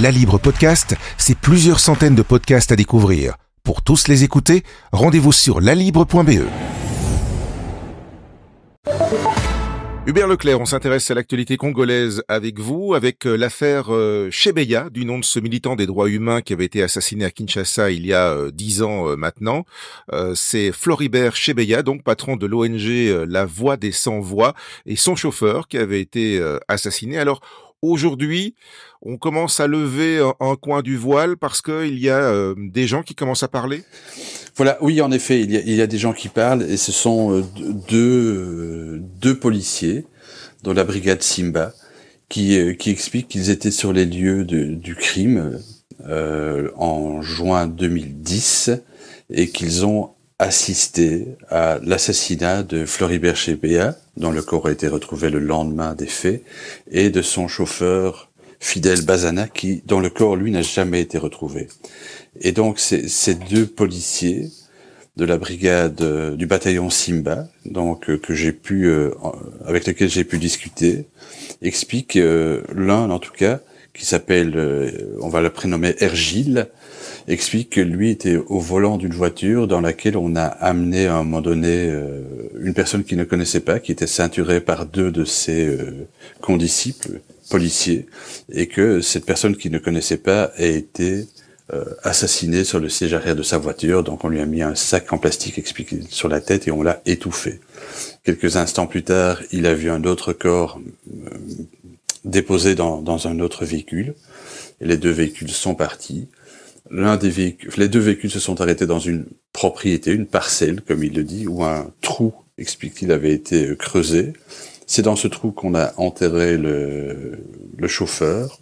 La Libre Podcast, c'est plusieurs centaines de podcasts à découvrir. Pour tous les écouter, rendez-vous sur lalibre.be. Hubert Leclerc, on s'intéresse à l'actualité congolaise avec vous, avec euh, l'affaire euh, Chebeya, du nom de ce militant des droits humains qui avait été assassiné à Kinshasa il y a euh, dix ans maintenant. C'est Floribert Chebeya, donc patron de l'ONG La Voix des Sans-Voix, et son chauffeur qui avait été assassiné. Alors, Aujourd'hui, on commence à lever un, coin du voile parce qu'il y a des gens qui commencent à parler. Voilà, oui, en effet, il y, a, des gens qui parlent et ce sont euh, deux, euh, deux policiers dans la brigade Simba qui, euh, qui expliquent qu'ils étaient sur les lieux du crime euh, en juin 2010 et qu'ils ont assisté à l'assassinat de Floribert Chebea, dont le corps a été retrouvé le lendemain des faits, et de son chauffeur Fidel Bazana, qui, dont le corps, lui, n'a jamais été retrouvé. Et donc ces deux policiers de la brigade euh, du bataillon Simba, donc euh, que j'ai pu euh, avec lesquels j'ai pu discuter, expliquent l'un en tout cas qui s'appelle, on va le prénommer Ergile, explique que lui était au volant d'une voiture dans laquelle on a amené à un moment donné une personne qu'il ne connaissait pas, qui était ceinturée par deux de ses condisciples policiers, et que cette personne qu'il ne connaissait pas a été euh, assassiné sur le siège arrière de sa voiture. Donc on lui a mis un sac en plastique expliqué sur la tête et on l'a étouffé. Quelques instants plus tard, il a vu un autre corps euh, déposé dans, dans, un autre véhicule. Et les deux véhicules sont partis. Les deux véhicules se sont arrêtés dans une propriété, une parcelle, comme il le dit, où un trou, explique-t-il, avait été euh, creusé. C'est dans ce trou qu'on a enterré le, chauffeur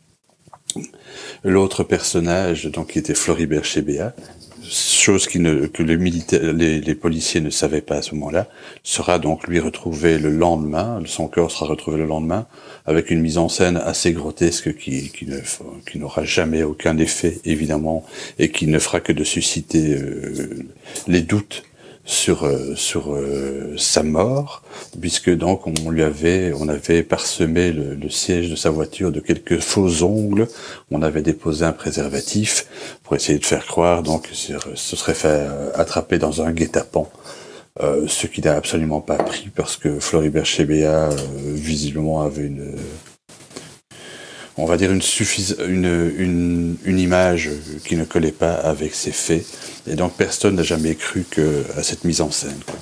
L'autre personnage, donc, qui était Floribert Chebea, chose qui ne, que les, militaires, les, policiers ne savaient pas à ce moment-là, sera donc lui retrouvé le lendemain, son corps sera retrouvé le lendemain, avec une mise en scène assez grotesque qui, qui, ne, qui n'aura jamais aucun effet, évidemment, et qui ne fera que de susciter euh, les doutes sur euh, sur euh, sa mort, puisque donc on lui avait on avait parsemé le, siège de sa voiture de quelques faux ongles, on avait déposé un préservatif pour essayer de faire croire donc ce serait fait euh, attraper dans un guet-apens. ce qu'il n'a absolument pas pris parce que Floribert Chebea visiblement avait une on va dire une, une, une, une, image qui ne collait pas avec ses faits. Et donc personne n'a jamais cru que, à cette mise en scène. Quoi.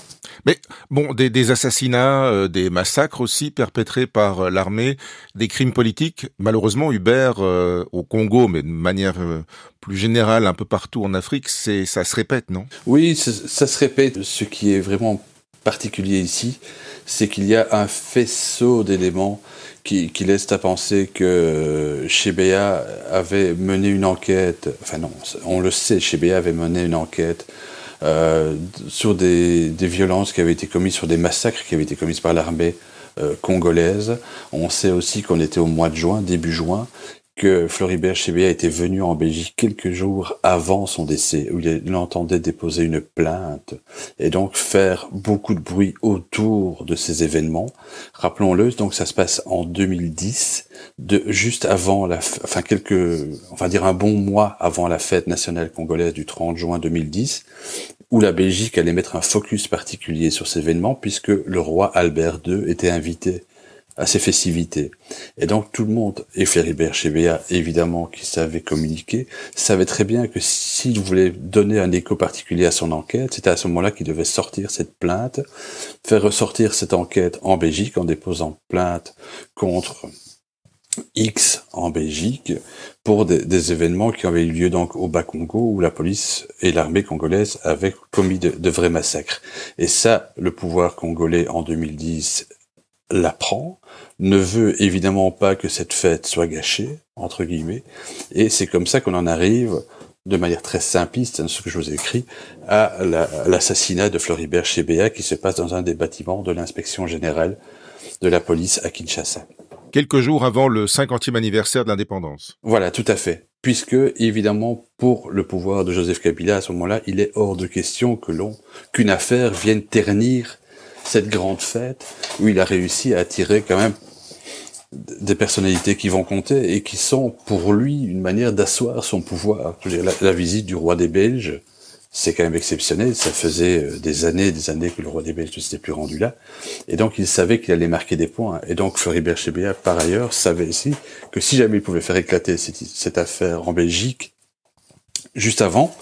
Mais bon, des, des assassinats, euh, des massacres aussi perpétrés par euh, l'armée, des crimes politiques. Malheureusement, Hubert euh, au Congo, mais de manière plus générale un peu partout en Afrique, c'est ça se répète, non? Oui, ça, ça se répète. Ce qui est vraiment particulier ici, c'est qu'il y a un faisceau d'éléments qui, qui laissent à penser que Chebea avait mené une enquête, enfin non, on le sait, Chebea avait mené une enquête euh, sur des, des, violences qui avaient été commises, sur des massacres qui avaient été commises par l'armée euh, congolaise. On sait aussi qu'on était au mois de juin, début juin, que Floribert Chébéa était venu en Belgique quelques jours avant son décès, où il entendait déposer une plainte et donc faire beaucoup de bruit autour de ces événements. Rappelons-le, donc ça se passe en 2010, de juste avant la, enfin quelques, on va dire un bon mois avant la fête nationale congolaise du 30 juin 2010, où la Belgique allait mettre un focus particulier sur ces événements puisque le roi Albert II était invité à ces festivités. Et donc tout le monde, et Fléribert Chébéa évidemment qui savait communiquer, savait très bien que s'il voulait donner un écho particulier à son enquête, c'était à ce moment-là qu'il devait sortir cette plainte, faire ressortir cette enquête en Belgique en déposant plainte contre X en Belgique pour des, événements qui avaient eu lieu donc au Bas-Congo où la police et l'armée congolaise avaient commis de, de, vrais massacres. Et ça, le pouvoir congolais en 2010 l'apprend, ne veut évidemment pas que cette fête soit gâchée, entre guillemets, et c'est comme ça qu'on en arrive, de manière très simpliste, hein, ce que je vous ai écrit, à l'assassinat de Floribert Chebea qui se passe dans un des bâtiments de l'inspection générale de la police à Kinshasa. Quelques jours avant le 50e anniversaire de l'indépendance. Voilà, tout à fait. Puisque, évidemment, pour le pouvoir de Joseph Kabila, à ce moment-là, il est hors de question que l'on, qu'une affaire vienne ternir cette grande fête où il a réussi à attirer quand même des personnalités qui vont compter et qui sont pour lui une manière d'asseoir son pouvoir. la, visite du roi des Belges, c'est quand même exceptionnel. Ça faisait euh, des années, des années que le roi des Belges ne s'était plus rendu là, et donc il savait qu'il allait marquer des points. Et donc Floribert Chébéa, par ailleurs, savait aussi que si jamais il pouvait faire éclater cette, affaire en Belgique juste avant,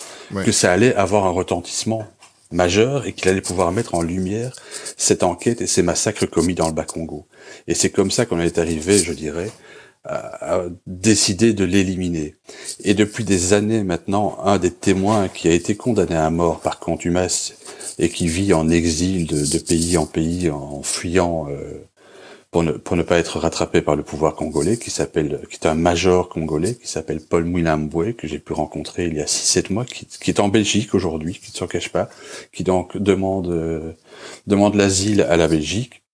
que ça allait avoir un retentissement majeur et qu'il allait pouvoir mettre en lumière cette enquête et ces massacres commis dans le Bas-Congo. Et c'est comme ça qu'on est arrivé, je dirais, à, décider de l'éliminer. Et depuis des années maintenant, un des témoins qui a été condamné à mort par contumace et qui vit en exil de, pays en pays en fuyant euh, pour ne, pour ne pas être rattrapé par le pouvoir congolais, qui s'appelle, qui est un major congolais, qui s'appelle Paul Mwilambwe, que j'ai pu rencontrer il y a 6-7 mois, qui, qui, est en Belgique aujourd'hui, qui ne s'en cache pas, qui donc demande, euh, demande l'asile à la Belgique,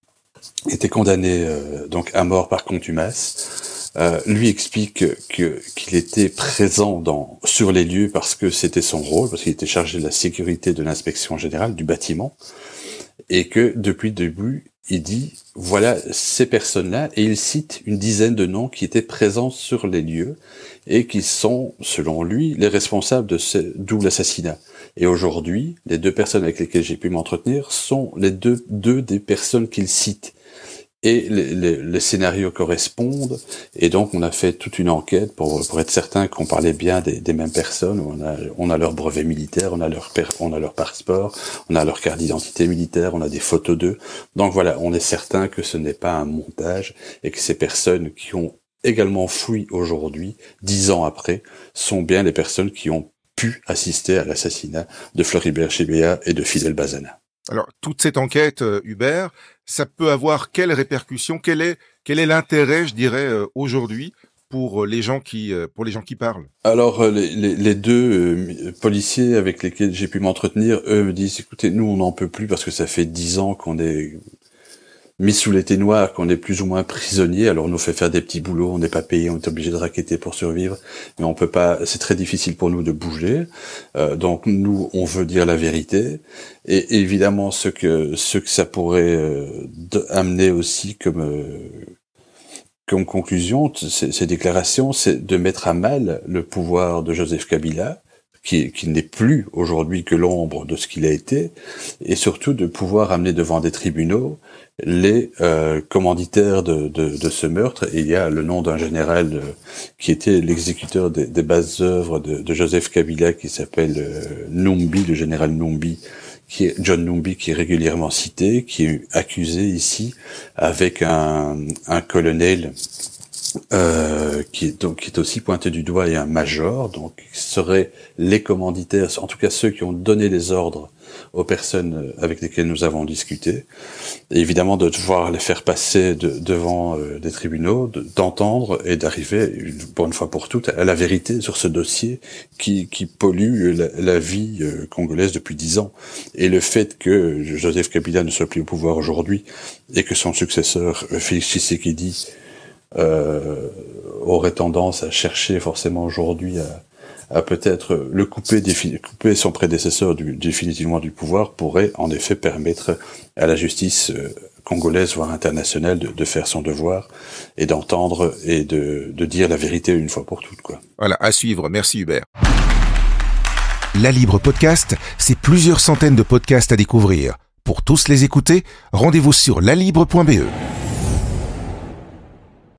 était condamné euh, donc à mort par contumace. Euh, lui explique que qu'il était présent dans sur les lieux parce que c'était son rôle, parce qu'il était chargé de la sécurité de l'inspection générale du bâtiment, et que depuis le début, il dit voilà ces personnes-là et il cite une dizaine de noms qui étaient présents sur les lieux et qui sont, selon lui, les responsables de ce double assassinat. Et aujourd'hui, les deux personnes avec lesquelles j'ai pu m'entretenir sont les deux, deux des personnes qu'il cite et les, scénarios correspondent. Et donc, on a fait toute une enquête pour, être certain qu'on parlait bien des, mêmes personnes. On a, on a leur brevet militaire, on a leur, on a leur passeport, on a leur carte d'identité militaire, on a des photos d'eux. Donc voilà, on est certain que ce n'est pas un montage et que ces personnes qui ont également fui aujourd'hui, dix ans après, sont bien les personnes qui ont pu assister à l'assassinat de Floribert Chébéa et de Fidel Bazana. Alors, toute cette enquête, euh, Hubert, ça peut avoir quelles répercussions? Quel est quel est l'intérêt, je dirais, euh, aujourd'hui pour les gens qui euh, pour les gens qui parlent? Alors les, les, deux policiers avec lesquels j'ai pu m'entretenir, eux me disent écoutez nous on n'en peut plus parce que ça fait dix ans qu'on est mis sous l'été noir, qu'on est plus ou moins prisonnier. Alors on nous fait faire des petits boulots, on n'est pas payé, on est obligé de raqueter pour survivre, mais on peut pas. C'est très difficile pour nous de bouger. Euh, donc nous, on veut dire la vérité. Et évidemment, ce que ce que ça pourrait euh, amener aussi comme euh, comme conclusion, ces déclarations, c'est de mettre à mal le pouvoir de Joseph Kabila qui, qui n'est plus aujourd'hui que l'ombre de ce qu'il a été, et surtout de pouvoir amener devant des tribunaux les euh, commanditaires de, de, de, ce meurtre. Il y a le nom d'un général euh, qui était l'exécuteur des, des, bases œuvres de, de, Joseph Kabila, qui s'appelle euh, Numbi, le général Numbi, qui est John Numbi, qui est régulièrement cité, qui est accusé ici avec un, un colonel euh, qui est donc qui est aussi pointé du doigt et un major, donc seraient les commanditaires, en tout cas ceux qui ont donné les ordres aux personnes avec lesquelles nous avons discuté. Et évidemment de devoir les faire passer devant euh, des tribunaux, d'entendre et d'arriver une bonne fois pour toutes à la vérité sur ce dossier qui, qui pollue la, vie euh, congolaise depuis dix ans. Et le fait que Joseph Kabila ne soit plus au pouvoir aujourd'hui et que son successeur Félix Tshisekedi euh, aurait tendance à chercher forcément aujourd'hui à, à peut-être le couper, couper son prédécesseur définitivement du pouvoir pourrait en effet permettre à la justice euh, congolaise, voire internationale, de, de faire son devoir et d'entendre et de, de dire la vérité une fois pour toutes. Quoi. Voilà, à suivre. Merci Hubert. La Libre Podcast, c'est plusieurs centaines de podcasts à découvrir. Pour tous les écouter, rendez-vous sur lalibre.be.